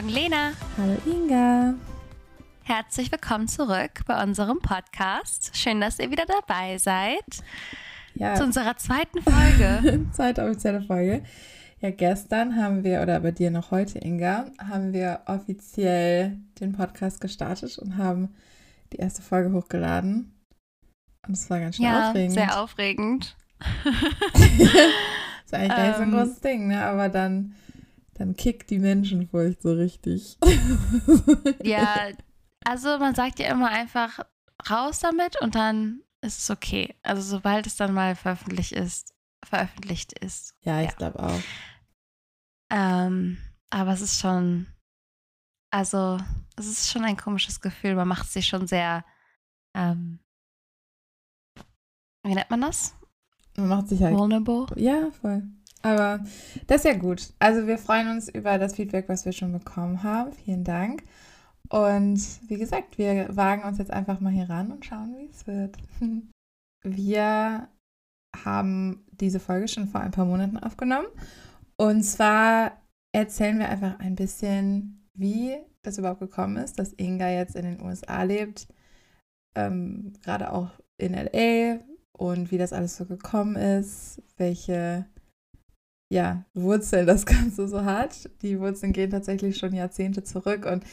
Morgen, Lena. Hallo Inga. Herzlich willkommen zurück bei unserem Podcast. Schön, dass ihr wieder dabei seid. Ja. Zu unserer zweiten Folge. Zweite offizielle Folge. Ja, gestern haben wir, oder bei dir noch heute, Inga, haben wir offiziell den Podcast gestartet und haben die erste Folge hochgeladen. Und es war ganz schön ja, aufregend. sehr aufregend. ist eigentlich gar nicht so ein ähm. großes Ding, ne? Aber dann, dann kickt die Menschenfurcht so richtig. ja, also man sagt ja immer einfach raus damit und dann ist es okay. Also sobald es dann mal veröffentlicht ist, veröffentlicht ist. Ja, ich ja. glaube auch. Ähm, aber es ist schon, also es ist schon ein komisches Gefühl. Man macht sich schon sehr, ähm, wie nennt man das? Man macht sich halt. Vulnerable. Ja, voll. Aber das ist ja gut. Also wir freuen uns über das Feedback, was wir schon bekommen haben. Vielen Dank. Und wie gesagt, wir wagen uns jetzt einfach mal hier ran und schauen, wie es wird. Wir haben diese Folge schon vor ein paar Monaten aufgenommen. Und zwar erzählen wir einfach ein bisschen, wie das überhaupt gekommen ist, dass Inga jetzt in den USA lebt, ähm, gerade auch in LA, und wie das alles so gekommen ist, welche ja, Wurzeln das Ganze so hat. Die Wurzeln gehen tatsächlich schon Jahrzehnte zurück und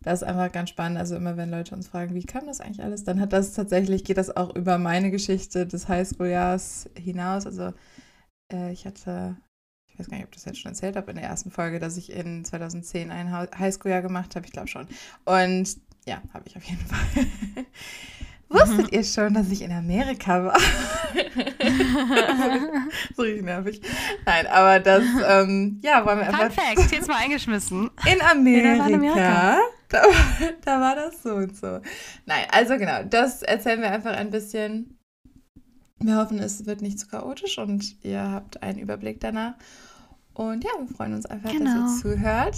das ist einfach ganz spannend. Also immer wenn Leute uns fragen, wie kam das eigentlich alles, dann hat das tatsächlich, geht das auch über meine Geschichte des Highschool-Jahres hinaus. Also äh, ich hatte, ich weiß gar nicht, ob ich das jetzt schon erzählt habe in der ersten Folge, dass ich in 2010 ein Highschool-Jahr gemacht habe. Ich glaube schon. Und ja, habe ich auf jeden Fall. Wusstet mhm. ihr schon, dass ich in Amerika war? so richtig nervig. Nein, aber das, ähm, ja, wollen wir einfach. Fun Fact, jetzt mal eingeschmissen. In Amerika. In Amerika. Da, da war das so und so. Nein, also genau, das erzählen wir einfach ein bisschen. Wir hoffen, es wird nicht zu chaotisch und ihr habt einen Überblick danach. Und ja, wir freuen uns einfach, genau. dass ihr genau. zuhört.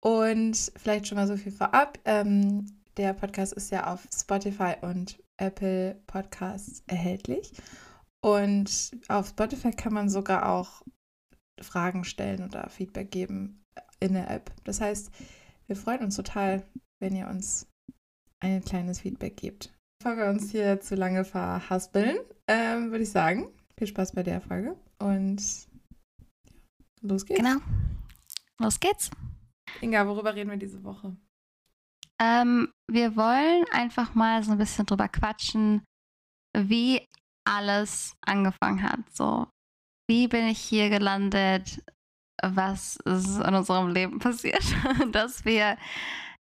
Und vielleicht schon mal so viel vorab. Ähm, der Podcast ist ja auf Spotify und Apple Podcasts erhältlich. Und auf Spotify kann man sogar auch Fragen stellen oder Feedback geben in der App. Das heißt, wir freuen uns total, wenn ihr uns ein kleines Feedback gebt. Bevor wir uns hier zu lange verhaspeln, ähm, würde ich sagen, viel Spaß bei der Folge und los geht's. Genau. Los geht's. Inga, worüber reden wir diese Woche? Ähm, wir wollen einfach mal so ein bisschen drüber quatschen, wie alles angefangen hat. So, wie bin ich hier gelandet? Was ist in unserem Leben passiert? Dass wir,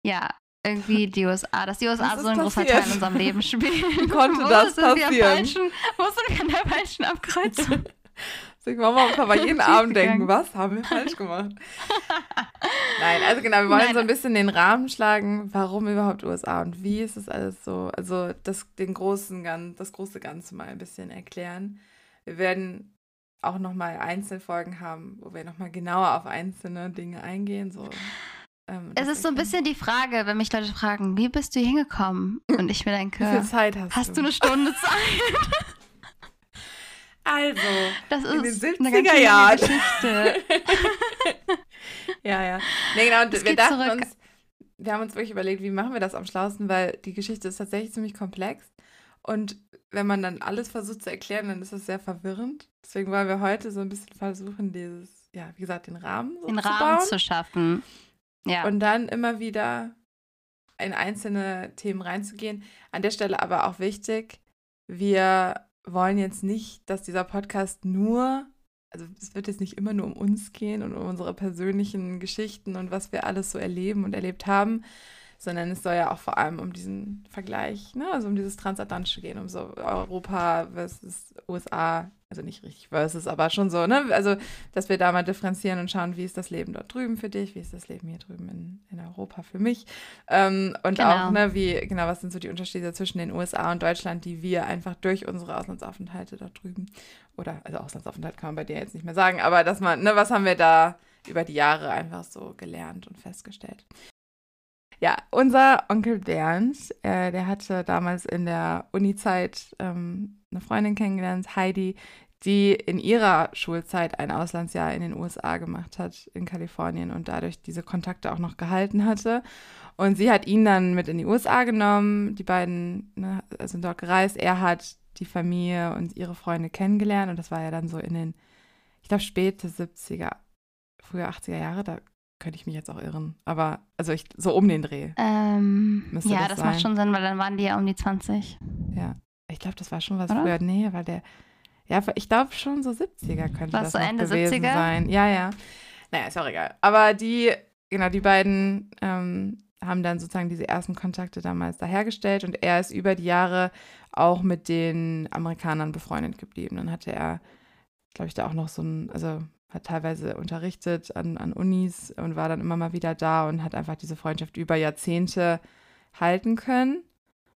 ja, irgendwie die USA, dass die USA so ein großer Teil in unserem Leben spielen. Wie konnte das passieren? Falschen, wo sind wir an der falschen Abkreuzung? Ich muss mal bei jedem Abend denken, was haben wir falsch gemacht? Nein, also genau, wir wollen Nein. so ein bisschen den Rahmen schlagen, warum überhaupt USA und wie ist es alles so, also das, den großen, das große Ganze mal ein bisschen erklären. Wir werden auch nochmal Einzelfolgen haben, wo wir nochmal genauer auf einzelne Dinge eingehen. So, ähm, es ist so ein bisschen die Frage, wenn mich Leute fragen, wie bist du hingekommen? Und ich mir denke, wie viel Zeit hast, hast du? du eine Stunde Zeit? Also, das ist in den 70er Jahren. Geschichte. ja, ja. Nee, genau, und wir dachten zurück. uns, wir haben uns wirklich überlegt, wie machen wir das am schlausten, weil die Geschichte ist tatsächlich ziemlich komplex. Und wenn man dann alles versucht zu erklären, dann ist das sehr verwirrend. Deswegen wollen wir heute so ein bisschen versuchen, dieses, ja, wie gesagt, den Rahmen so Den zu Rahmen bauen. zu schaffen. Ja. Und dann immer wieder in einzelne Themen reinzugehen. An der Stelle aber auch wichtig, wir wollen jetzt nicht, dass dieser Podcast nur, also es wird jetzt nicht immer nur um uns gehen und um unsere persönlichen Geschichten und was wir alles so erleben und erlebt haben, sondern es soll ja auch vor allem um diesen Vergleich, ne? also um dieses Transatlantische gehen, um so Europa versus USA, also nicht richtig versus, aber schon so, ne? Also, dass wir da mal differenzieren und schauen, wie ist das Leben dort drüben für dich, wie ist das Leben hier drüben in, in Europa für mich. Ähm, und genau. auch, ne, wie, genau, was sind so die Unterschiede zwischen den USA und Deutschland, die wir einfach durch unsere Auslandsaufenthalte dort drüben, oder, also Auslandsaufenthalt kann man bei dir jetzt nicht mehr sagen, aber dass man, ne, was haben wir da über die Jahre einfach so gelernt und festgestellt. Ja, unser Onkel Bernd, äh, der hatte damals in der Uni-Zeit ähm, eine Freundin kennengelernt, Heidi, die in ihrer Schulzeit ein Auslandsjahr in den USA gemacht hat, in Kalifornien und dadurch diese Kontakte auch noch gehalten hatte. Und sie hat ihn dann mit in die USA genommen. Die beiden ne, sind dort gereist. Er hat die Familie und ihre Freunde kennengelernt und das war ja dann so in den, ich glaube, späte 70er, frühe 80er Jahre. Da könnte ich mich jetzt auch irren. Aber also ich, so um den Dreh. Ähm, ja, das, das macht schon Sinn, weil dann waren die ja um die 20. Ja, ich glaube, das war schon was Oder? früher. Nee, weil der, ja, ich glaube schon so 70er könnte was das so Ende gewesen 70er? sein. Ja, ja. Naja, ist auch egal. Aber die, genau, die beiden ähm, haben dann sozusagen diese ersten Kontakte damals da hergestellt und er ist über die Jahre auch mit den Amerikanern befreundet geblieben. Dann hatte er, glaube ich, da auch noch so ein, also hat teilweise unterrichtet an, an Unis und war dann immer mal wieder da und hat einfach diese Freundschaft über Jahrzehnte halten können.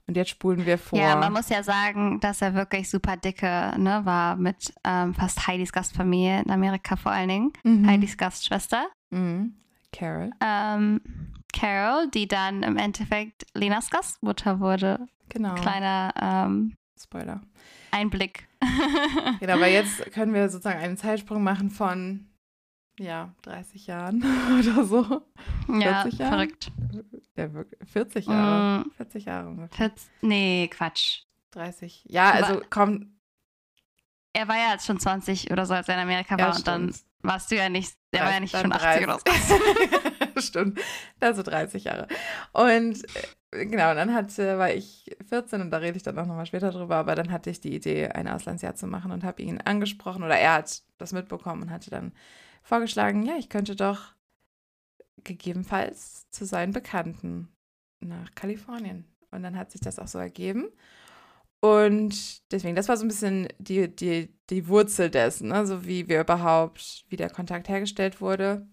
Und jetzt spulen wir vor. Ja, man muss ja sagen, dass er wirklich super dicke ne, war mit ähm, fast Heidis Gastfamilie in Amerika vor allen Dingen. Mhm. Heidis Gastschwester. Mhm. Carol. Ähm, Carol, die dann im Endeffekt Lenas Gastmutter wurde. Genau. Kleiner ähm, Spoiler. Einblick. genau, aber jetzt können wir sozusagen einen Zeitsprung machen von ja, 30 Jahren oder so. 40 ja, Jahren? verrückt. Ja, 40 Jahre. Mm, 40 Jahre 40, nee, Quatsch. 30. Ja, also aber komm. Er war ja jetzt schon 20 oder so, als er in Amerika war. Ja, und dann warst du ja nicht, der war ja nicht schon 80 oder so. stimmt. Also 30 Jahre. Und äh, genau, dann hatte, war ich 14 und da rede ich dann auch nochmal später drüber, aber dann hatte ich die Idee, ein Auslandsjahr zu machen und habe ihn angesprochen oder er hat das mitbekommen und hatte dann vorgeschlagen, ja, ich könnte doch gegebenenfalls zu seinen Bekannten nach Kalifornien. Und dann hat sich das auch so ergeben. Und deswegen, das war so ein bisschen die, die, die Wurzel dessen, also wie wir überhaupt, wie der Kontakt hergestellt wurde.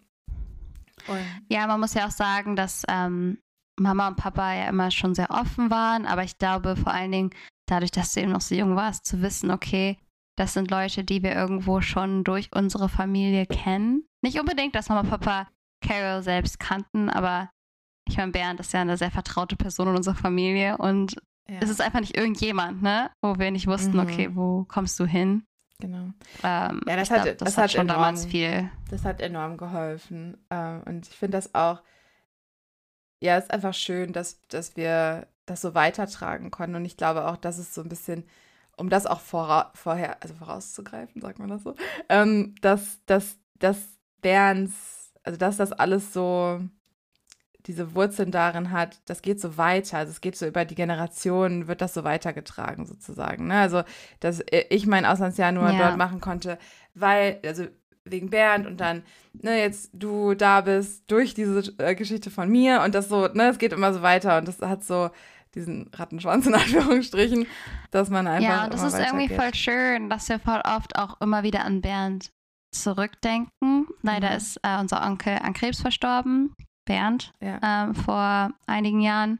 Und ja, man muss ja auch sagen, dass ähm, Mama und Papa ja immer schon sehr offen waren, aber ich glaube vor allen Dingen dadurch, dass du eben noch so jung warst, zu wissen, okay, das sind Leute, die wir irgendwo schon durch unsere Familie kennen. Nicht unbedingt, dass Mama und Papa Carol selbst kannten, aber ich meine, Bernd ist ja eine sehr vertraute Person in unserer Familie und ja. es ist einfach nicht irgendjemand, ne? Wo wir nicht wussten, mhm. okay, wo kommst du hin? Genau. Ähm, ja, das, hat, glaub, das, das hat, schon enorm, damals viel. Das hat enorm geholfen. Ähm, und ich finde das auch, ja, es ist einfach schön, dass, dass wir das so weitertragen konnten. Und ich glaube auch, dass es so ein bisschen, um das auch vora, vorher, also vorauszugreifen, sagt man das so, ähm, dass, dass, dass Bernds, also dass das alles so diese Wurzeln darin hat, das geht so weiter, also es geht so über die Generationen, wird das so weitergetragen sozusagen. Ne? Also, dass ich mein Auslandsjahr nur ja. dort machen konnte, weil, also wegen Bernd und dann, ne, jetzt du da bist durch diese äh, Geschichte von mir und das so, ne, es geht immer so weiter und das hat so diesen Rattenschwanz in Anführungsstrichen, dass man einfach. Ja, und das ist irgendwie geht. voll schön, dass wir voll oft auch immer wieder an Bernd zurückdenken. Leider mhm. ist äh, unser Onkel an Krebs verstorben, Bernd, ja. ähm, vor einigen Jahren.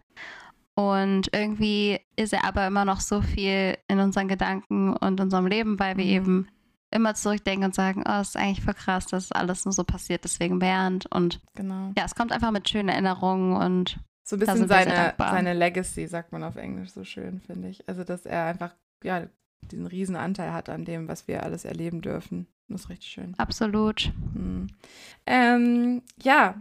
Und irgendwie ist er aber immer noch so viel in unseren Gedanken und unserem Leben, weil wir mhm. eben immer zurückdenken und sagen, oh, es ist eigentlich voll krass, dass alles nur so passiert, deswegen Bernd. Und genau. ja, es kommt einfach mit schönen Erinnerungen und so ein bisschen seine, seine Legacy, sagt man auf Englisch so schön, finde ich. Also, dass er einfach, ja, diesen riesen Anteil hat an dem, was wir alles erleben dürfen. Das ist richtig schön. Absolut. Hm. Ähm, ja,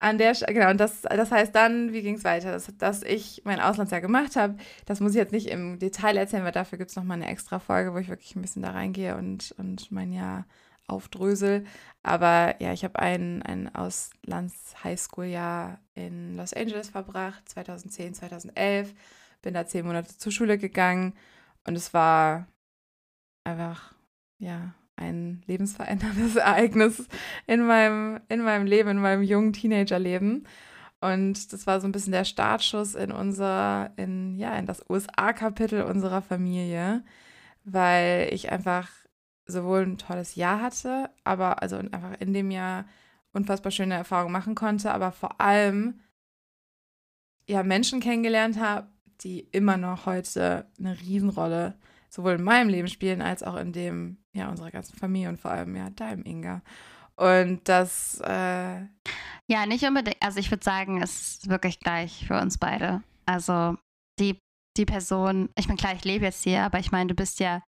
an der genau, und das, das heißt dann, wie ging es weiter? Dass, dass ich mein Auslandsjahr gemacht habe, das muss ich jetzt nicht im Detail erzählen, weil dafür gibt es nochmal eine extra Folge, wo ich wirklich ein bisschen da reingehe und, und mein Jahr aufdrösel. Aber ja, ich habe ein, ein Auslands-Highschool-Jahr in Los Angeles verbracht, 2010, 2011. Bin da zehn Monate zur Schule gegangen und es war einfach, ja, ein lebensveränderndes Ereignis in meinem, in meinem Leben, in meinem jungen Teenagerleben. Und das war so ein bisschen der Startschuss in unser, in, ja, in das USA-Kapitel unserer Familie, weil ich einfach sowohl ein tolles Jahr hatte, aber also einfach in dem Jahr unfassbar schöne Erfahrungen machen konnte, aber vor allem ja Menschen kennengelernt habe, die immer noch heute eine Riesenrolle sowohl in meinem Leben spielen als auch in dem ja unserer ganzen Familie und vor allem ja deinem Inga. Und das äh ja nicht unbedingt. Also ich würde sagen, es ist wirklich gleich für uns beide. Also die die Person. Ich meine klar, ich lebe jetzt hier, aber ich meine, du bist ja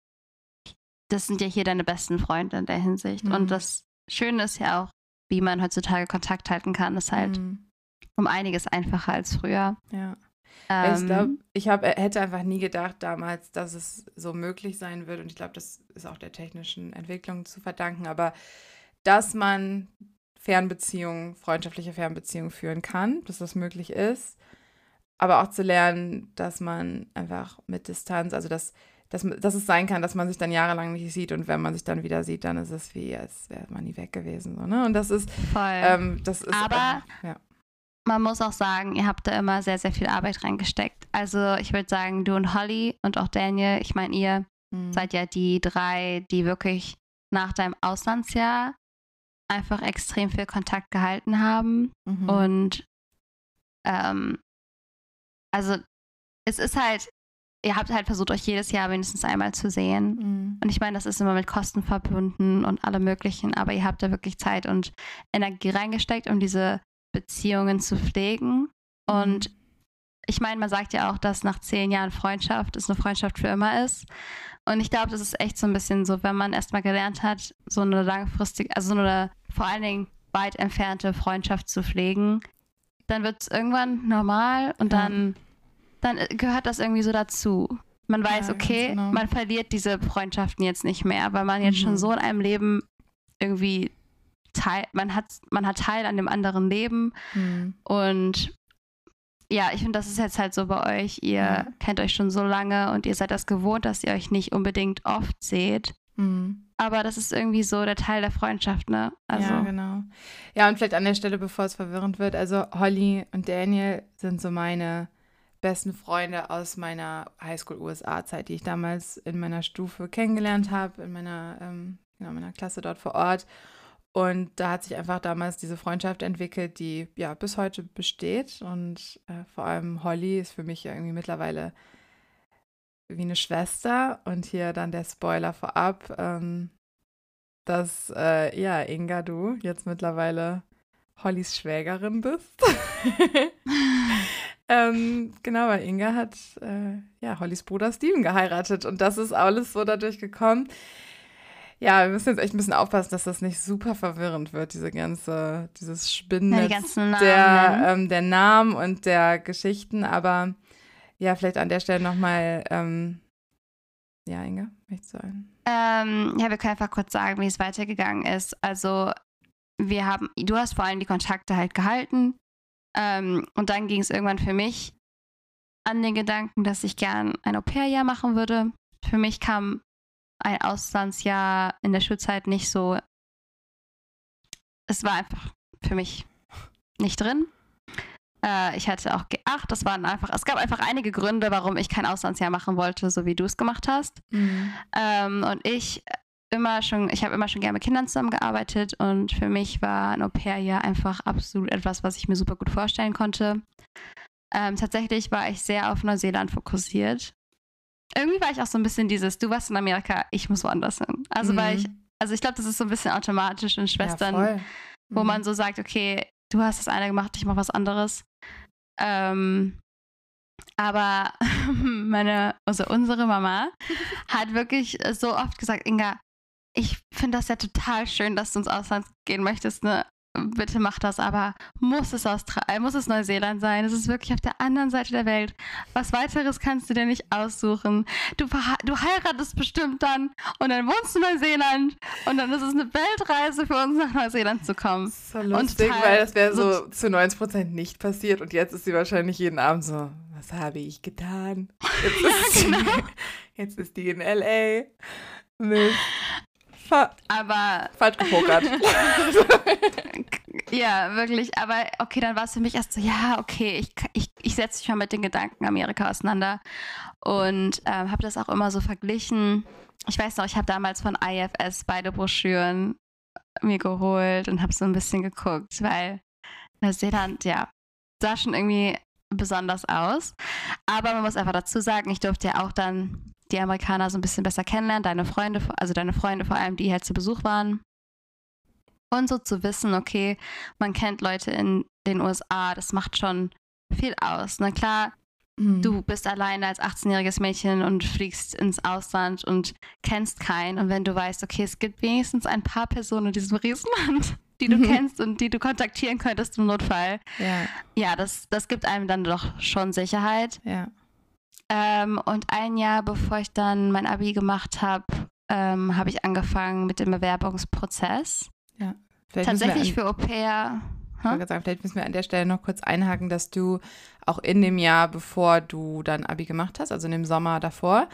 das sind ja hier deine besten Freunde in der Hinsicht. Mhm. Und das Schöne ist ja auch, wie man heutzutage Kontakt halten kann, ist halt Mhm. um einiges einfacher als früher. Ja. Ähm, ich glaube, ich hab, hätte einfach nie gedacht damals, dass es so möglich sein wird. Und ich glaube, das ist auch der technischen Entwicklung zu verdanken. Aber dass man Fernbeziehungen, freundschaftliche Fernbeziehungen führen kann, dass das möglich ist. Aber auch zu lernen, dass man einfach mit Distanz, also dass, dass, dass es sein kann, dass man sich dann jahrelang nicht sieht und wenn man sich dann wieder sieht, dann ist es wie, als wäre man nie weg gewesen. So, ne? Und das ist, voll. ähm, das ist Aber- äh, ja. Man muss auch sagen, ihr habt da immer sehr, sehr viel Arbeit reingesteckt. Also ich würde sagen, du und Holly und auch Daniel, ich meine, ihr Mhm. seid ja die drei, die wirklich nach deinem Auslandsjahr einfach extrem viel Kontakt gehalten haben. Mhm. Und ähm, also es ist halt, ihr habt halt versucht, euch jedes Jahr mindestens einmal zu sehen. Mhm. Und ich meine, das ist immer mit Kosten verbunden und alle möglichen, aber ihr habt da wirklich Zeit und Energie reingesteckt, um diese Beziehungen zu pflegen. Und ich meine, man sagt ja auch, dass nach zehn Jahren Freundschaft es eine Freundschaft für immer ist. Und ich glaube, das ist echt so ein bisschen so, wenn man erstmal gelernt hat, so eine langfristige, also so eine vor allen Dingen weit entfernte Freundschaft zu pflegen, dann wird es irgendwann normal und Ja. dann, dann gehört das irgendwie so dazu. Man weiß, Ja, okay, genau. man verliert diese Freundschaften jetzt nicht mehr, weil man jetzt Mhm. schon so in einem Leben irgendwie teil, man hat, man hat Teil an dem anderen Leben Mhm. und ja, ich finde, das ist jetzt halt so bei euch. Ihr Ja. kennt euch schon so lange und ihr seid das gewohnt, dass ihr euch nicht unbedingt oft seht. Mhm. Aber das ist irgendwie so der Teil der Freundschaft, ne? Also, Ja, genau. Ja, und vielleicht an der Stelle, bevor es verwirrend wird, also Holly und Daniel sind so meine besten Freunde aus meiner Highschool-USA-Zeit, die ich damals in meiner Stufe kennengelernt habe, in meiner, ähm, genau, meiner Klasse dort vor Ort. Und da hat sich einfach damals diese Freundschaft entwickelt, die ja bis heute besteht. Und äh, vor allem Holly ist für mich ja irgendwie mittlerweile wie eine Schwester. Und hier dann der Spoiler vorab, ähm, dass äh, ja, Inga, du jetzt mittlerweile Hollys Schwägerin bist. ähm, genau, weil Inga hat äh, ja Hollys Bruder Steven geheiratet und das ist alles so dadurch gekommen. Ja, wir müssen jetzt echt ein bisschen aufpassen, dass das nicht super verwirrend wird, diese ganze, dieses ja, Spinnennetz die der, ne? ähm, der Namen und der Geschichten, aber ja, vielleicht an der Stelle nochmal, ähm, ja, Inga, möchtest du ein? Ähm, ja, wir können einfach kurz sagen, wie es weitergegangen ist. Also, wir haben, du hast vor allem die Kontakte halt gehalten. Ähm, und dann ging es irgendwann für mich an den Gedanken, dass ich gern ein Au-pair-Jahr machen würde. Für mich kam ein Auslandsjahr in der Schulzeit nicht so. Es war einfach für mich nicht drin. Äh, ich hatte auch G8, das waren einfach, es gab einfach einige Gründe, warum ich kein Auslandsjahr machen wollte, so wie du es gemacht hast. Ähm, und ich immer schon, ich habe immer schon gerne mit Kindern zusammengearbeitet und für mich war ein Au-pair ja einfach absolut etwas, was ich mir super gut vorstellen konnte. Ähm, tatsächlich war ich sehr auf Neuseeland fokussiert. Irgendwie war ich auch so ein bisschen dieses, du warst in Amerika, ich muss woanders hin. Also Mhm. weil ich, also ich glaube, das ist so ein bisschen automatisch in Schwestern, ja, wo Mhm. man so sagt, okay, du hast das eine gemacht, ich mache was anderes. Ähm, aber meine, also unsere Mama hat wirklich so oft gesagt, Inga, ich finde das ja total schön, dass du ins Ausland gehen möchtest, ne? Bitte mach das, aber muss es Australien, muss es Neuseeland sein? Es ist wirklich auf der anderen Seite der Welt. Was weiteres kannst du dir nicht aussuchen. Du, du heiratest bestimmt dann und dann wohnst du in Neuseeland und dann ist es eine Weltreise für uns nach Neuseeland zu kommen. Das ist so lustig, total weil das wäre so- so zu 90 Prozent nicht passiert und jetzt ist sie wahrscheinlich jeden Abend so, was habe ich getan? Jetzt ist, sie, genau. jetzt ist die in L.A. Mist. Fa Aber falsch gepokert. Ja, wirklich. Aber okay, dann war es für mich erst so, ja, okay, ich, ich, ich setze mich mal mit den Gedanken Amerika auseinander und ähm, habe das auch immer so verglichen. Ich weiß noch, ich habe damals von IFS beide Broschüren mir geholt und habe so ein bisschen geguckt, weil Neuseeland, ja, sah schon irgendwie besonders aus. Aber man muss einfach dazu sagen, ich durfte ja auch dann die Amerikaner so ein bisschen besser kennenlernen, deine Freunde, also deine Freunde vor allem, die halt zu Besuch waren. Und so zu wissen, okay, man kennt Leute in den USA, das macht schon viel aus. Na klar, mhm. du bist alleine als 18-jähriges Mädchen und fliegst ins Ausland und kennst keinen. Und wenn du weißt, okay, es gibt wenigstens ein paar Personen in diesem Riesenland, die du mhm. kennst und die du kontaktieren könntest im Notfall. Ja, ja das, das gibt einem dann doch schon Sicherheit. Ja. Ähm, und ein Jahr bevor ich dann mein Abi gemacht habe, ähm, habe ich angefangen mit dem Bewerbungsprozess. Ja. Tatsächlich für Au pair. Hm? Sagen, vielleicht müssen wir an der Stelle noch kurz einhaken, dass du auch in dem Jahr, bevor du dann Abi gemacht hast, also in dem Sommer davor,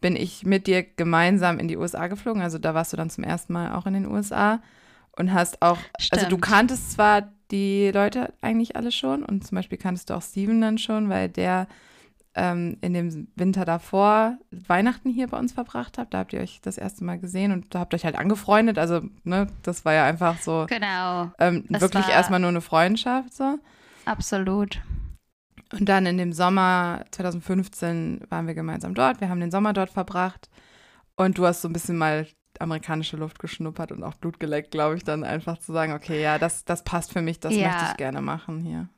bin ich mit dir gemeinsam in die USA geflogen. Also da warst du dann zum ersten Mal auch in den USA und hast auch, Stimmt. also du kanntest zwar die Leute eigentlich alle schon und zum Beispiel kanntest du auch Steven dann schon, weil der ähm, in dem Winter davor Weihnachten hier bei uns verbracht habt. Da habt ihr euch das erste Mal gesehen und da habt euch halt angefreundet. Also, ne, das war ja einfach so genau. Ähm, wirklich erstmal nur eine Freundschaft. So. Absolut. Und dann in dem Sommer 2015 waren wir gemeinsam dort. Wir haben den Sommer dort verbracht. Und du hast so ein bisschen mal amerikanische Luft geschnuppert und auch Blut geleckt, glaube ich, dann einfach zu sagen, okay, ja, das, das passt für mich, das ja. möchte ich gerne machen hier.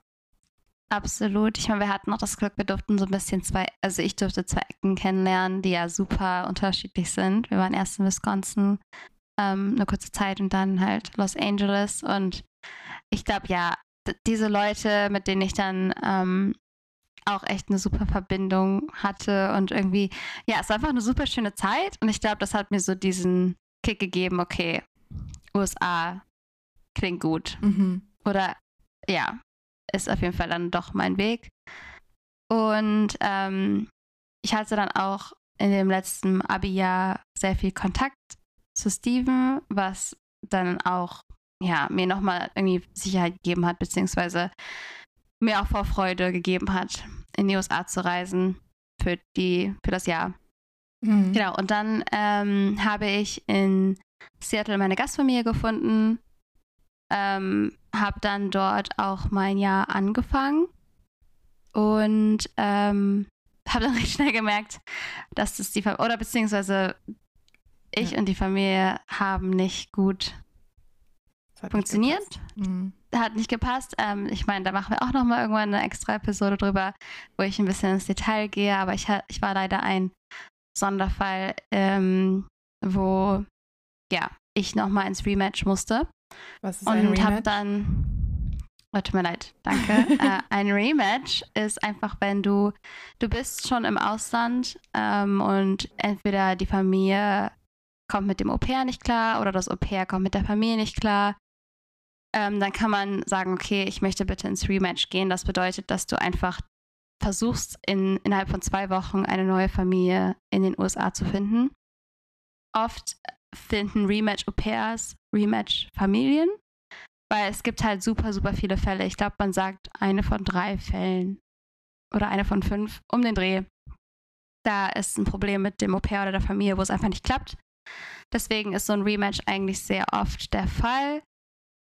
Absolut. Ich meine, wir hatten noch das Glück, wir durften so ein bisschen zwei, also ich durfte zwei Ecken kennenlernen, die ja super unterschiedlich sind. Wir waren erst in Wisconsin ähm, eine kurze Zeit und dann halt Los Angeles. Und ich glaube, ja, diese Leute, mit denen ich dann ähm, auch echt eine super Verbindung hatte und irgendwie, ja, es war einfach eine super schöne Zeit. Und ich glaube, das hat mir so diesen Kick gegeben, okay, USA klingt gut. Mhm. Oder ja, ist auf jeden Fall dann doch mein Weg. Und ähm, ich hatte dann auch in dem letzten Abi-Jahr sehr viel Kontakt zu Steven, was dann auch ja, mir nochmal irgendwie Sicherheit gegeben hat, beziehungsweise mir auch Vorfreude gegeben hat, in die USA zu reisen für, die, für das Jahr. Mhm. Genau, und dann ähm, habe ich in Seattle meine Gastfamilie gefunden, ähm, habe dann dort auch mein Jahr angefangen und ähm, habe dann recht schnell gemerkt, dass das die Familie, oder beziehungsweise ich ja. und die Familie haben nicht gut funktioniert. Nicht mhm. Hat nicht gepasst. Ähm, ich meine, da machen wir auch nochmal irgendwann eine extra Episode drüber, wo ich ein bisschen ins Detail gehe, aber ich, ich war leider ein Sonderfall, ähm, wo ja, ich nochmal ins Rematch musste. Was ist ein Rematch? Und habe dann, oh, tut mir leid, danke. äh, ein Rematch ist einfach, wenn du, du bist schon im Ausland ähm, und entweder die Familie kommt mit dem Au pair nicht klar oder das Au pair kommt mit der Familie nicht klar. Ähm, dann kann man sagen, okay, ich möchte bitte ins Rematch gehen. Das bedeutet, dass du einfach versuchst, in, innerhalb von zwei Wochen eine neue Familie in den USA zu finden. Oft finden Rematch-Au-pairs Rematch-Familien, weil es gibt halt super, super viele Fälle. Ich glaube, man sagt eine von drei Fällen oder eine von fünf um den Dreh. Da ist ein Problem mit dem Au-pair oder der Familie, wo es einfach nicht klappt. Deswegen ist so ein Rematch eigentlich sehr oft der Fall.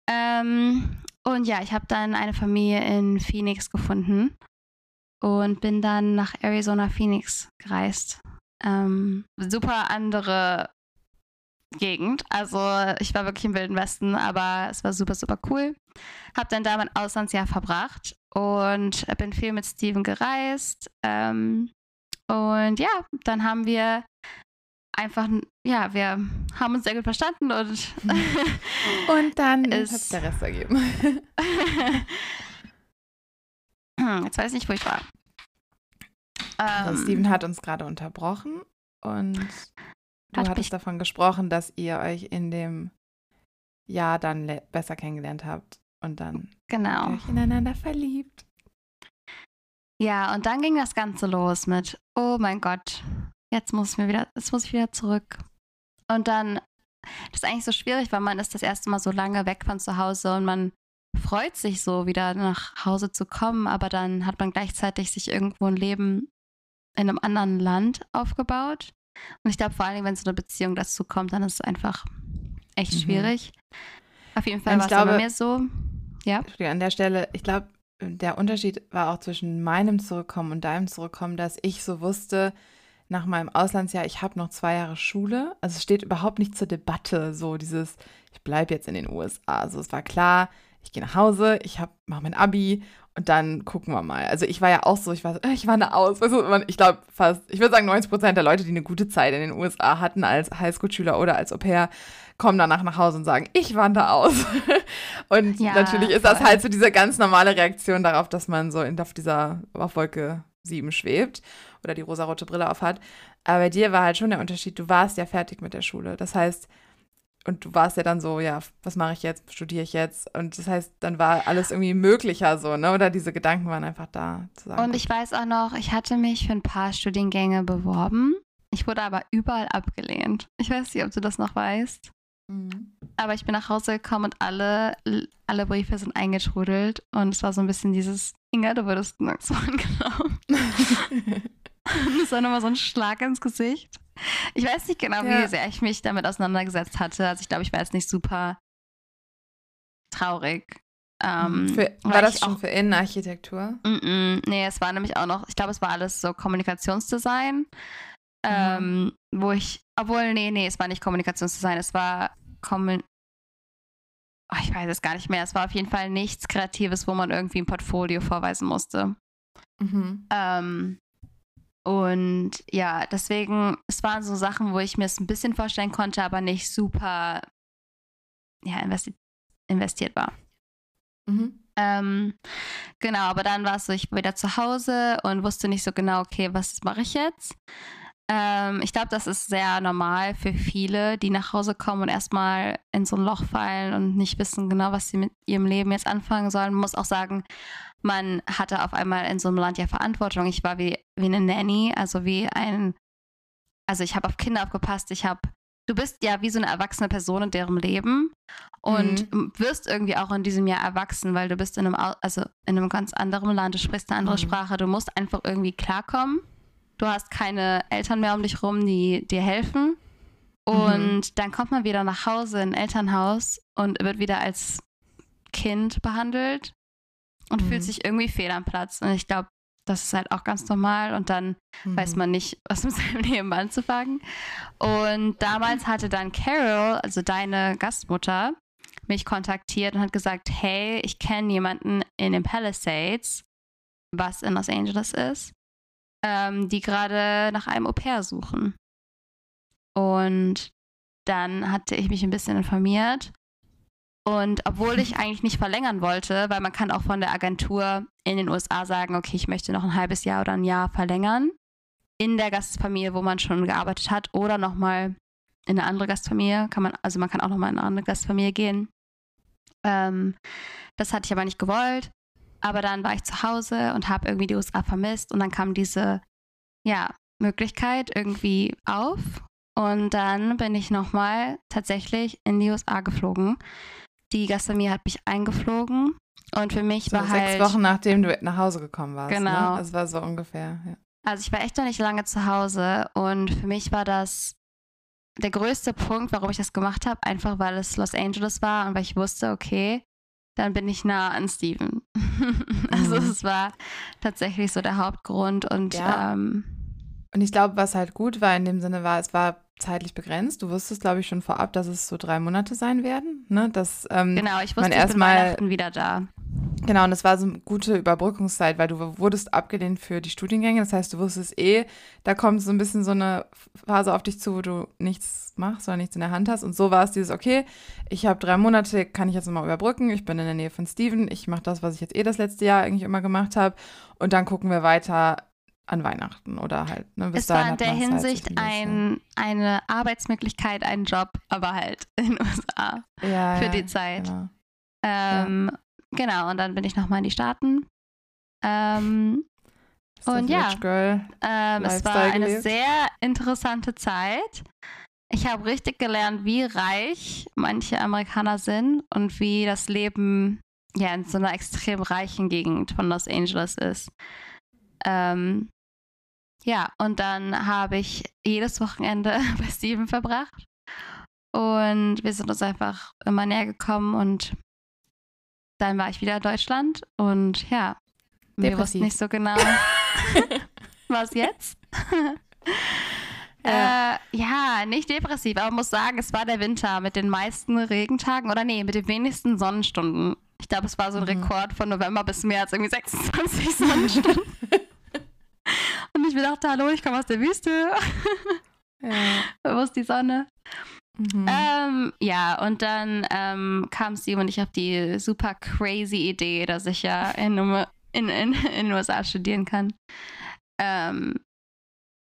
Ähm, und ja, ich habe dann eine Familie in Phoenix gefunden und bin dann nach Arizona Phoenix gereist. Ähm, super andere Gegend. Also ich war wirklich im Wilden Westen, aber es war super, super cool. Hab dann da mein Auslandsjahr verbracht und bin viel mit Steven gereist. Ähm, und ja, dann haben wir einfach, ja, wir haben uns sehr gut verstanden und und dann ist der Rest ergeben. Jetzt weiß ich nicht, wo ich war. Also ähm, Steven hat uns gerade unterbrochen und Du hattest davon gesprochen, dass ihr euch in dem Jahr dann besser kennengelernt habt und dann genau. euch ineinander verliebt. Ja, und dann ging das Ganze los mit, oh mein Gott, jetzt muss ich mir wieder, jetzt muss ich wieder zurück. Und dann, das ist eigentlich so schwierig, weil man ist das erste Mal so lange weg von zu Hause und man freut sich so, wieder nach Hause zu kommen, aber dann hat man gleichzeitig sich irgendwo ein Leben in einem anderen Land aufgebaut. Und ich glaube, vor allem, wenn so eine Beziehung dazu kommt, dann ist es einfach echt mhm. schwierig. Auf jeden Fall war es bei mir so. Ja. An der Stelle, ich glaube, der Unterschied war auch zwischen meinem Zurückkommen und deinem Zurückkommen, dass ich so wusste, nach meinem Auslandsjahr, ich habe noch zwei Jahre Schule. Also es steht überhaupt nicht zur Debatte, so dieses, ich bleibe jetzt in den USA. Also es war klar, ich gehe nach Hause, ich mache mein Abi dann gucken wir mal. Also ich war ja auch so, ich war so, äh, ich wandere aus. Weißt du, ich glaube fast, ich würde sagen 90 Prozent der Leute, die eine gute Zeit in den USA hatten als Highschool-Schüler oder als Au pair, kommen danach nach Hause und sagen, ich wandere aus. und ja, natürlich ist voll. das halt so diese ganz normale Reaktion darauf, dass man so in, auf dieser auf Wolke 7 schwebt oder die rosarote Brille auf hat. Aber bei dir war halt schon der Unterschied, du warst ja fertig mit der Schule. Das heißt, und du warst ja dann so, ja, was mache ich jetzt, studiere ich jetzt? Und das heißt, dann war alles irgendwie möglicher so, ne? Oder diese Gedanken waren einfach da. Sagen, und ich weiß auch noch, ich hatte mich für ein paar Studiengänge beworben. Ich wurde aber überall abgelehnt. Ich weiß nicht, ob du das noch weißt. Mhm. Aber ich bin nach Hause gekommen und alle, alle Briefe sind eingetrudelt. Und es war so ein bisschen dieses, Inga, du würdest nirgendwo angenommen. das war nochmal so ein Schlag ins Gesicht. Ich weiß nicht genau, ja. wie sehr ich mich damit auseinandergesetzt hatte. Also ich glaube, ich war jetzt nicht super traurig. Ähm, für, war das schon auch, für Innenarchitektur? Mm -mm, nee, es war nämlich auch noch, ich glaube, es war alles so Kommunikationsdesign. Ähm, mhm. Wo ich, obwohl, nee, nee, es war nicht Kommunikationsdesign, es war Kommun oh, ich weiß es gar nicht mehr. Es war auf jeden Fall nichts Kreatives, wo man irgendwie ein Portfolio vorweisen musste. Mhm. Ähm, und ja, deswegen, es waren so Sachen, wo ich mir es ein bisschen vorstellen konnte, aber nicht super ja, investi investiert war. Mhm. Ähm, genau, aber dann war es so, ich war wieder zu Hause und wusste nicht so genau, okay, was mache ich jetzt? Ähm, ich glaube, das ist sehr normal für viele, die nach Hause kommen und erstmal in so ein Loch fallen und nicht wissen genau, was sie mit ihrem Leben jetzt anfangen sollen. Man muss auch sagen, man hatte auf einmal in so einem Land ja Verantwortung. Ich war wie, wie eine Nanny, also wie ein, also ich habe auf Kinder aufgepasst, ich habe, du bist ja wie so eine erwachsene Person in deren Leben und mhm. wirst irgendwie auch in diesem Jahr erwachsen, weil du bist in einem, also in einem ganz anderen Land, du sprichst eine andere mhm. Sprache, du musst einfach irgendwie klarkommen. Du hast keine Eltern mehr um dich rum, die dir helfen. Und mhm. dann kommt man wieder nach Hause in ein Elternhaus und wird wieder als Kind behandelt und mhm. fühlt sich irgendwie fehl am Platz. Und ich glaube, das ist halt auch ganz normal und dann mhm. weiß man nicht, was mit seinem Leben anzufangen. Und damals hatte dann Carol, also deine Gastmutter, mich kontaktiert und hat gesagt, hey, ich kenne jemanden in den Palisades, was in Los Angeles ist, ähm, die gerade nach einem Au-pair suchen. Und dann hatte ich mich ein bisschen informiert und obwohl ich eigentlich nicht verlängern wollte, weil man kann auch von der Agentur in den USA sagen, okay, ich möchte noch ein halbes Jahr oder ein Jahr verlängern in der Gastfamilie, wo man schon gearbeitet hat, oder nochmal in eine andere Gastfamilie. Kann man, also man kann auch nochmal in eine andere Gastfamilie gehen. Ähm, das hatte ich aber nicht gewollt. Aber dann war ich zu Hause und habe irgendwie die USA vermisst und dann kam diese ja, Möglichkeit irgendwie auf. Und dann bin ich nochmal tatsächlich in die USA geflogen die Gastfamilie hat mich eingeflogen und für mich so, war halt. Sechs Wochen nachdem du nach Hause gekommen warst. Ne? Genau. Ne? Das war so ungefähr. Ja. Also ich war echt noch nicht lange zu Hause und für mich war das der größte Punkt, warum ich das gemacht habe, einfach weil es Los Angeles war und weil ich wusste, okay, dann bin ich nah an Steven. also mhm. es war tatsächlich so der Hauptgrund und ja. ähm, und ich glaube, was halt gut war in dem Sinne war, es war zeitlich begrenzt. Du wusstest, glaube ich, schon vorab, dass es so drei Monate sein werden. Ne? Dass, ähm, genau, ich wusste, ich bin Weihnachten wieder da. Genau, und das war so eine gute Überbrückungszeit, weil du wurdest abgelehnt für die Studiengänge. Das heißt, du wusstest eh, da kommt so ein bisschen so eine Phase auf dich zu, wo du nichts machst oder nichts in der Hand hast. Und so war es dieses, okay, ich habe drei Monate, kann ich jetzt nochmal überbrücken. Ich bin in der Nähe von Steven. Ich mache das, was ich jetzt eh das letzte Jahr eigentlich immer gemacht habe. Und dann gucken wir weiter, an Weihnachten oder halt. Ne, bis es war in der Hinsicht ein, eine Arbeitsmöglichkeit, ein Job, aber halt in den USA ja, für ja, die Zeit. Genau. Ähm, ja. genau, und dann bin ich nochmal in die Staaten. Ähm, und ja, ähm, es war eine gelebt? sehr interessante Zeit. Ich habe richtig gelernt, wie reich manche Amerikaner sind und wie das Leben ja in so einer extrem reichen Gegend von Los Angeles ist. Ähm, ja, und dann habe ich jedes Wochenende bei Steven verbracht. Und wir sind uns einfach immer näher gekommen und dann war ich wieder in Deutschland und ja, wir wussten nicht so genau, was jetzt. ja. Äh, ja, nicht depressiv, aber muss sagen, es war der Winter mit den meisten Regentagen oder nee, mit den wenigsten Sonnenstunden. Ich glaube, es war so ein Mhm. Rekord von November bis März, irgendwie 26 Sonnenstunden. Und ich mir dachte, hallo, ich komme aus der Wüste. Ja. Wo ist die Sonne? Mhm. Ähm, ja, und dann ähm, kam Steve und ich auf die super crazy Idee, dass ich ja in, in, in, in den USA studieren kann. Ähm,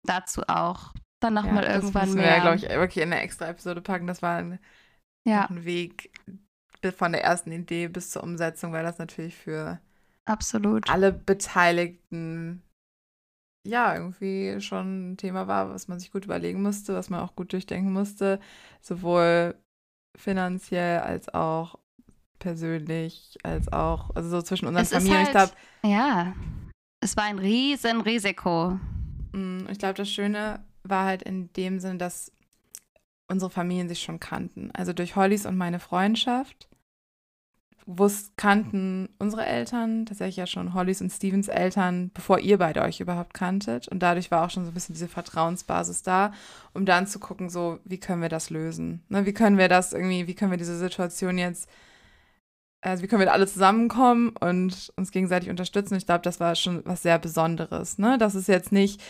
dazu auch dann nochmal das irgendwann müssen mehr. Wir, glaube ich, wirklich in eine extra Episode packen. Das war ein, ja, ein Weg von der ersten Idee bis zur Umsetzung, weil das natürlich für absolut. alle Beteiligten ja irgendwie schon ein Thema war, was man sich gut überlegen musste, was man auch gut durchdenken musste, sowohl finanziell als auch persönlich, als auch, also so zwischen unseren Es Familien. ich halt- glaube, Ja, es war ein riesen Risiko. Mm, Ich glaube, das Schöne war halt in dem Sinn, dass unsere Familien sich schon kannten. Also durch Hollys und meine Freundschaft wus kannten unsere Eltern, tatsächlich ja schon Hollys und Stevens Eltern, bevor ihr beide euch überhaupt kanntet. Und dadurch war auch schon so ein bisschen diese Vertrauensbasis da, um dann zu gucken, so, wie können wir das lösen? Ne, wie können wir das irgendwie, wie können wir diese Situation jetzt, also wie können wir alle zusammenkommen und uns gegenseitig unterstützen? Ich glaube, das war schon was sehr Besonderes. Ne? Das ist jetzt nicht,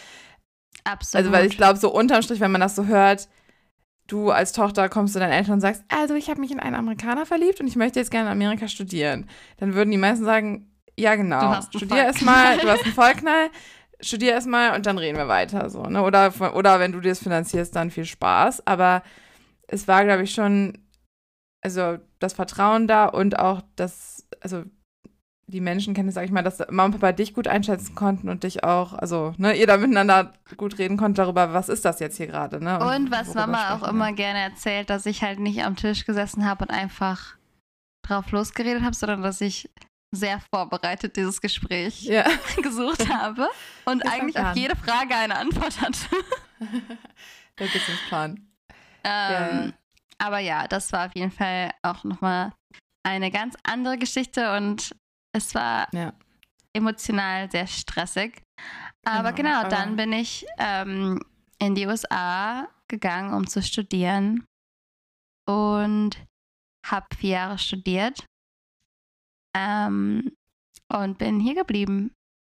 Absolut. also, weil ich glaube, so unterm Strich, wenn man das so hört, du als Tochter kommst zu deinen Eltern und sagst, also ich habe mich in einen Amerikaner verliebt und ich möchte jetzt gerne in Amerika studieren. Dann würden die meisten sagen, ja genau, studier erstmal, du hast einen Vollknall, studier erstmal und dann reden wir weiter. So, ne? oder, oder wenn du dir das finanzierst, dann viel Spaß. Aber es war, glaube ich, schon, also das Vertrauen da und auch das, also die Menschenkenntnis, sag ich mal, dass Mama und Papa dich gut einschätzen konnten und dich auch, also, ne, ihr da miteinander gut reden konntet darüber, was ist das jetzt hier gerade, ne? Und was worüber Mama auch wir. immer gerne erzählt, dass ich halt nicht am Tisch gesessen habe und einfach drauf losgeredet habe, sondern dass ich sehr vorbereitet dieses Gespräch Ja. gesucht habe und war eigentlich auf jede Frage eine Antwort hatte. Der Businessplan. Ähm, Ja. Aber ja, das war auf jeden Fall auch nochmal eine ganz andere Geschichte und es war Ja. emotional sehr stressig. Aber Genau, genau, dann bin ich ähm, in die USA gegangen, um zu studieren und habe vier Jahre studiert ähm, und bin hier geblieben.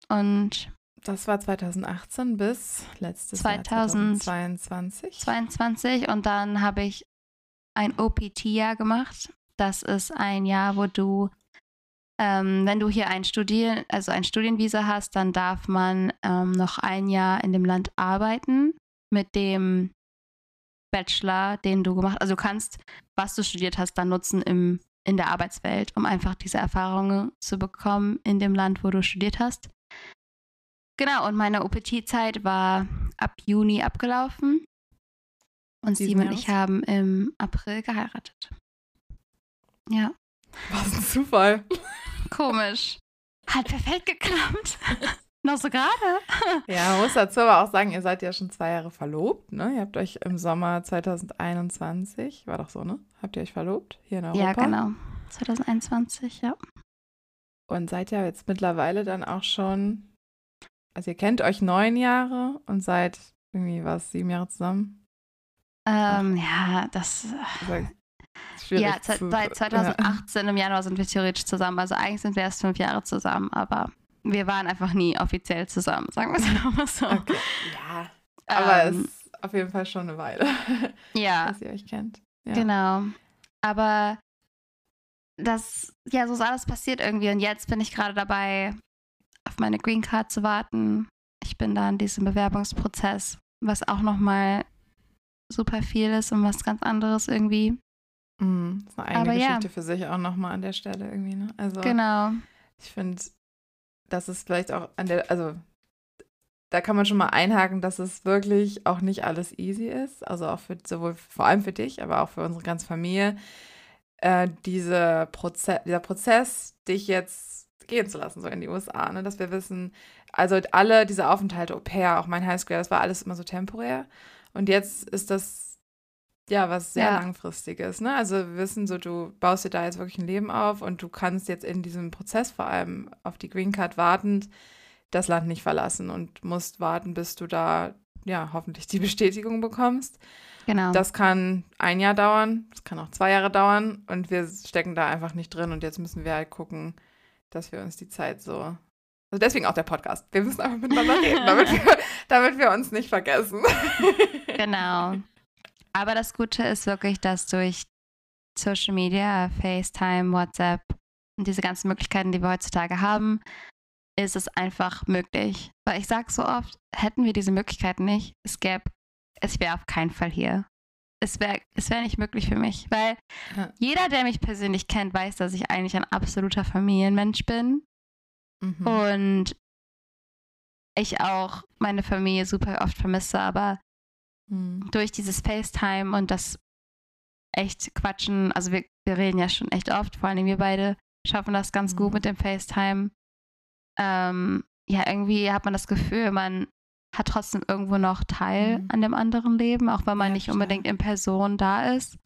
Und Das war 2018 bis letztes 2000 Jahr 2022. 22 und dann habe ich ein OPT-Jahr gemacht. Das ist ein Jahr, wo du, ähm, wenn du hier ein Studien, also ein Studienvisa hast, dann darf man ähm, noch ein Jahr in dem Land arbeiten mit dem Bachelor, den du gemacht hast. Also du kannst, was du studiert hast, dann nutzen im, in der Arbeitswelt, um einfach diese Erfahrungen zu bekommen in dem Land, wo du studiert hast. Genau, und meine OPT-Zeit war ab Juni abgelaufen. Und Steven und ich haben im April geheiratet. Ja, Was ein Zufall. komisch. Hat perfekt geklappt. Noch so gerade. Ja, man muss dazu aber auch sagen, ihr seid ja schon zwei Jahre verlobt, ne? Ihr habt euch im Sommer 2021, war doch so, ne? Habt ihr euch verlobt hier in Europa? Ja, genau. 2021, ja. Und seid ja jetzt mittlerweile dann auch schon, also ihr kennt euch neun Jahre und seid irgendwie was, sieben Jahre zusammen? Ähm, ja, das. Also, schwierig Ja, zu- seit 2018 im Januar sind wir theoretisch zusammen. Also eigentlich sind wir erst fünf Jahre zusammen, aber wir waren einfach nie offiziell zusammen, sagen wir es mal so. Okay. Ja, aber Ähm, es ist auf jeden Fall schon eine Weile, ja, dass ihr euch kennt. Ja. Genau. Aber das, ja, so ist alles passiert irgendwie. Und jetzt bin ich gerade dabei, auf meine Green Card zu warten. Ich bin da in diesem Bewerbungsprozess, was auch nochmal super viel ist und was ganz anderes irgendwie. Mhm. Das ist eine eigene Aber ja. Geschichte für sich auch nochmal an der Stelle irgendwie, ne? Also Genau. ich finde, das ist vielleicht auch an der, also da kann man schon mal einhaken, dass es wirklich auch nicht alles easy ist. Also auch für sowohl vor allem für dich, aber auch für unsere ganze Familie. Äh, diese Proze dieser Prozess, dich jetzt gehen zu lassen, so in die USA, ne? dass wir wissen, also alle diese Aufenthalte, Au pair, auch mein Highschool, das war alles immer so temporär. Und jetzt ist das ja was sehr Ja. langfristiges. Ne? Also wir wissen so, du baust dir da jetzt wirklich ein Leben auf und du kannst jetzt in diesem Prozess vor allem auf die Green Card wartend das Land nicht verlassen und musst warten, bis du da ja hoffentlich die Bestätigung bekommst. Genau. Das kann ein Jahr dauern, das kann auch zwei Jahre dauern und wir stecken da einfach nicht drin und jetzt müssen wir halt gucken, dass wir uns die Zeit so. Also deswegen auch der Podcast. Wir müssen einfach miteinander reden, damit wir, damit wir uns nicht vergessen. genau. Aber das Gute ist wirklich, dass durch Social Media, FaceTime, WhatsApp und diese ganzen Möglichkeiten, die wir heutzutage haben, ist es einfach möglich. Weil ich sage so oft, hätten wir diese Möglichkeiten nicht, es gäbe, es wäre auf keinen Fall hier. Es wäre es wär nicht möglich für mich, weil Ja. jeder, der mich persönlich kennt, weiß, dass ich eigentlich ein absoluter Familienmensch bin Mhm. und ich auch meine Familie super oft vermisse, aber Mhm. durch dieses FaceTime und das echt Quatschen, also wir, wir reden ja schon echt oft, vor allem wir beide schaffen das ganz Mhm. gut mit dem FaceTime. Ähm, ja, irgendwie hat man das Gefühl, man hat trotzdem irgendwo noch Teil Mhm. an dem anderen Leben, auch wenn man Ja, nicht unbedingt in Person da ist.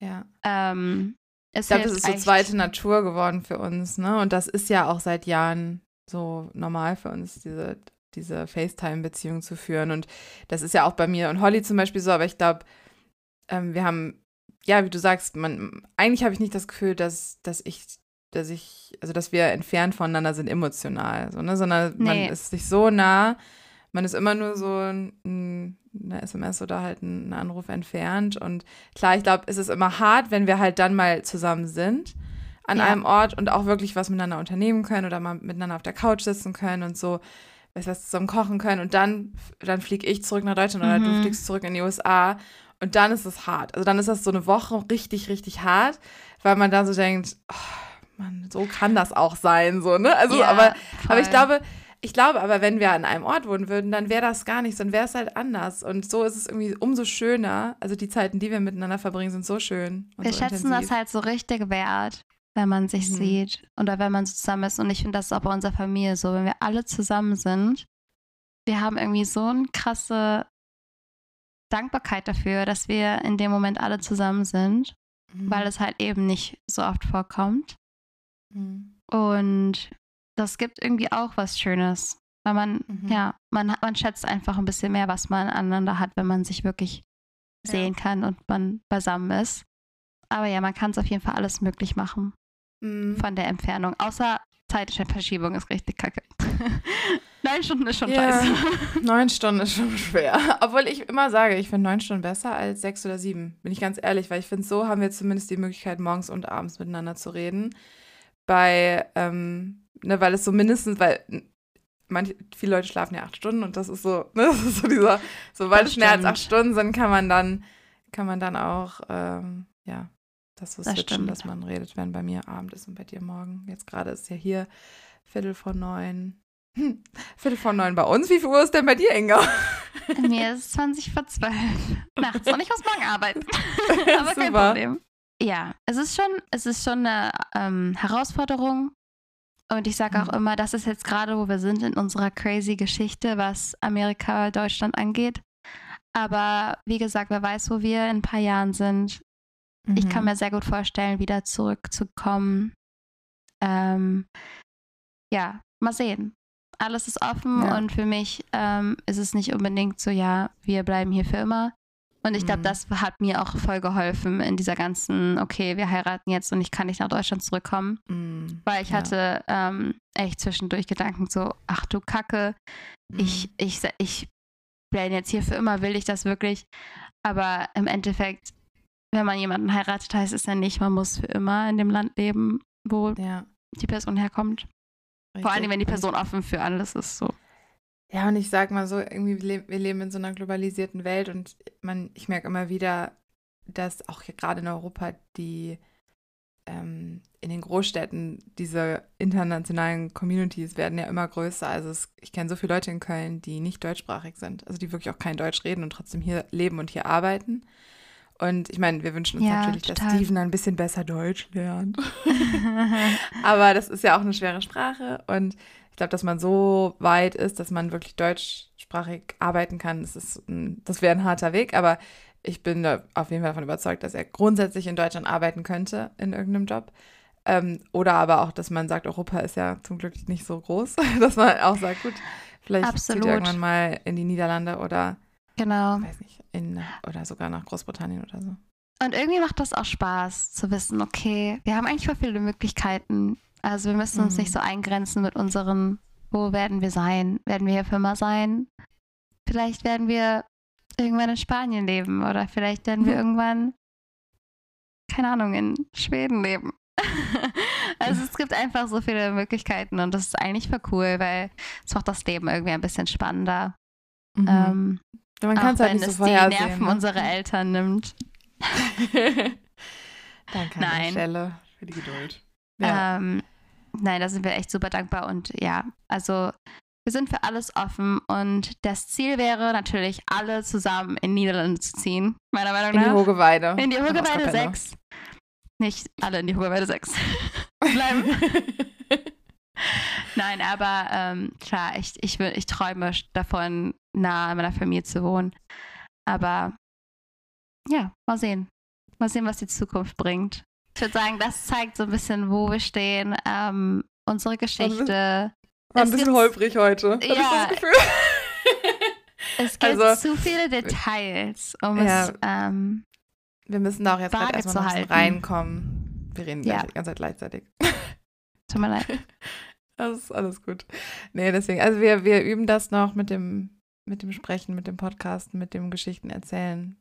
Ja. Ähm, Ich glaube, das ist so zweite Natur geworden für uns, ne? Und das ist ja auch seit Jahren so normal für uns, diese, diese FaceTime-Beziehung zu führen. Und das ist ja auch bei mir und Holly zum Beispiel so, aber ich glaube, ähm, wir haben, ja, wie du sagst, man, eigentlich habe ich nicht das Gefühl, dass, dass ich, dass ich, also dass wir entfernt voneinander sind emotional, so, ne? Sondern man Nee. ist sich so nah, man ist immer nur so ein, eine SMS oder halt ein, Anruf entfernt. Und klar, ich glaube, es ist immer hart, wenn wir halt dann mal zusammen sind an Ja. einem Ort und auch wirklich was miteinander unternehmen können oder mal miteinander auf der Couch sitzen können und so was zusammen kochen können. Und dann, dann fliege ich zurück nach Deutschland oder du Mhm. fliegst zurück in die USA. Und dann ist es hart. Also dann ist das so eine Woche richtig, richtig hart, weil man dann so denkt, oh, Mann, so kann das auch sein, so, ne? Also, Ja, aber, aber ich glaube, ich glaube aber, wenn wir an einem Ort wohnen würden, dann wäre das gar nichts, dann wäre es halt anders. Und so ist es irgendwie umso schöner. Also die Zeiten, die wir miteinander verbringen, sind so schön. Und wir so schätzen intensiv. das halt so richtig wert, wenn man sich Mhm. sieht oder wenn man so zusammen ist. Und ich finde, das ist auch bei unserer Familie so, wenn wir alle zusammen sind. Wir haben irgendwie so eine krasse Dankbarkeit dafür, dass wir in dem Moment alle zusammen sind, Mhm. weil es halt eben nicht so oft vorkommt. Mhm. Und das gibt irgendwie auch was Schönes. Weil man, Mhm. ja, man, man schätzt einfach ein bisschen mehr, was man aneinander hat, wenn man sich wirklich Ja. sehen kann und man beisammen ist. Aber ja, man kann es auf jeden Fall alles möglich machen Mhm. von der Entfernung. Außer zeitliche Verschiebung ist richtig kacke. Neun Stunden ist schon Ja. scheiße. Neun Stunden ist schon schwer. Obwohl ich immer sage, ich finde neun Stunden besser als sechs oder sieben. Bin ich ganz ehrlich, weil ich finde, so haben wir zumindest die Möglichkeit, morgens und abends miteinander zu reden. Bei, ähm, ne, weil es so mindestens, weil manche, viele Leute schlafen ja acht Stunden und das ist so, ne, das ist so dieser, sobald es mehr als acht Stunden sind, kann man dann, kann man dann auch, ähm, ja, das Das switchen, stimmt. dass man redet, wenn bei mir Abend ist und bei dir morgen. Jetzt gerade ist ja hier Viertel vor neun. Hm, Viertel vor neun bei uns. Wie viel Uhr ist denn bei dir, Inga? Mir ist es 20 vor 12 nachts und ich muss morgen arbeiten. Aber kein Super. Problem. Ja, es ist schon, es ist schon eine ähm, Herausforderung. Und ich sage auch Mhm. immer, das ist jetzt gerade, wo wir sind in unserer crazy Geschichte, was Amerika, Deutschland angeht. Aber wie gesagt, wer weiß, wo wir in ein paar Jahren sind. Ich Mhm. kann mir sehr gut vorstellen, wieder zurückzukommen. Ähm, ja, mal sehen. Alles ist offen Ja. und für mich ähm, ist es nicht unbedingt so, ja, wir bleiben hier für immer. Und ich glaube, Mhm. das hat mir auch voll geholfen in dieser ganzen, okay, wir heiraten jetzt und ich kann nicht nach Deutschland zurückkommen. Mhm. Weil ich Ja. hatte ähm, echt zwischendurch Gedanken so, ach du Kacke, ich, Mhm. ich, ich bin jetzt hier für immer, will ich das wirklich? Aber im Endeffekt, wenn man jemanden heiratet, heißt es ja nicht, man muss für immer in dem Land leben, wo Ja. die Person herkommt. Vor allem, richtig. wenn die Person offen für alles ist. So. Ja, und ich sag mal so, irgendwie, wir le- wir leben in so einer globalisierten Welt und man, ich merke immer wieder, dass auch hier gerade in Europa die ähm, in den Großstädten diese internationalen Communities werden ja immer größer. Also es, ich kenne so viele Leute in Köln, die nicht deutschsprachig sind, also die wirklich auch kein Deutsch reden und trotzdem hier leben und hier arbeiten. Und ich meine, wir wünschen uns Ja, natürlich, total. dass Steven ein bisschen besser Deutsch lernt. Aber das ist ja auch eine schwere Sprache und ich glaube, dass man so weit ist, dass man wirklich deutschsprachig arbeiten kann, das, ist ein, das wäre ein harter Weg, aber ich bin da auf jeden Fall davon überzeugt, dass er grundsätzlich in Deutschland arbeiten könnte in irgendeinem Job. Ähm, oder aber auch, dass man sagt, Europa ist ja zum Glück nicht so groß, dass man auch sagt, gut, Vielleicht Absolut. zieht ihr irgendwann mal in die Niederlande oder, Genau. weiß nicht, in, oder sogar nach Großbritannien oder so. Und irgendwie macht das auch Spaß zu wissen, okay, wir haben eigentlich voll viele Möglichkeiten. Also wir müssen uns Mhm. nicht so eingrenzen mit unseren, wo werden wir sein? Werden wir hier für immer sein? Vielleicht werden wir irgendwann in Spanien leben oder vielleicht werden wir Mhm. irgendwann, keine Ahnung, in Schweden leben. also es gibt einfach so viele Möglichkeiten und das ist eigentlich voll cool, weil es macht das Leben irgendwie ein bisschen spannender. Mhm. Ähm, Man kann es halt wenn nicht so es die vorhersehen. Nerven ne? unserer Eltern nimmt. Danke an der Nein. Stelle für die Geduld. Ja. Ähm, nein, da sind wir echt super dankbar und ja, also wir sind für alles offen und das Ziel wäre natürlich, alle zusammen in Niederlande zu ziehen, meiner Meinung in die nach. Hogeweide. in die Nach Hogeweide Ostkapelle. 6. Nicht alle in die Hogeweide 6. Bleiben. Nein, aber ähm, klar, ich, ich, will, ich träume davon, nah an meiner Familie zu wohnen. Aber ja, mal sehen. Mal sehen, was die Zukunft bringt. Ich würde sagen, das zeigt so ein bisschen, wo wir stehen, ähm, unsere Geschichte. War ein bisschen holprig heute. Hatte ich Ja. das Gefühl. Es gibt Also- zu viele Details, um Ja. es. Ähm, Wir müssen da auch jetzt gerade Waage erstmal noch ein bisschen halten. reinkommen. Wir reden Ja. gleich die ganze Zeit gleichzeitig. tut mir leid. Das ist alles gut. Nee, deswegen, also wir, wir üben das noch mit dem, mit dem Sprechen, mit dem Podcasten, mit dem Geschichten erzählen.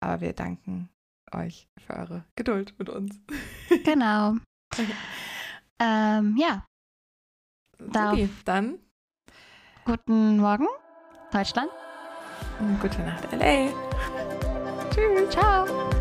Aber wir danken euch für eure Geduld mit uns. Genau. ähm, ja, Supi, dann guten Morgen, Deutschland. gute Nacht, LA. Tschüss. Ciao.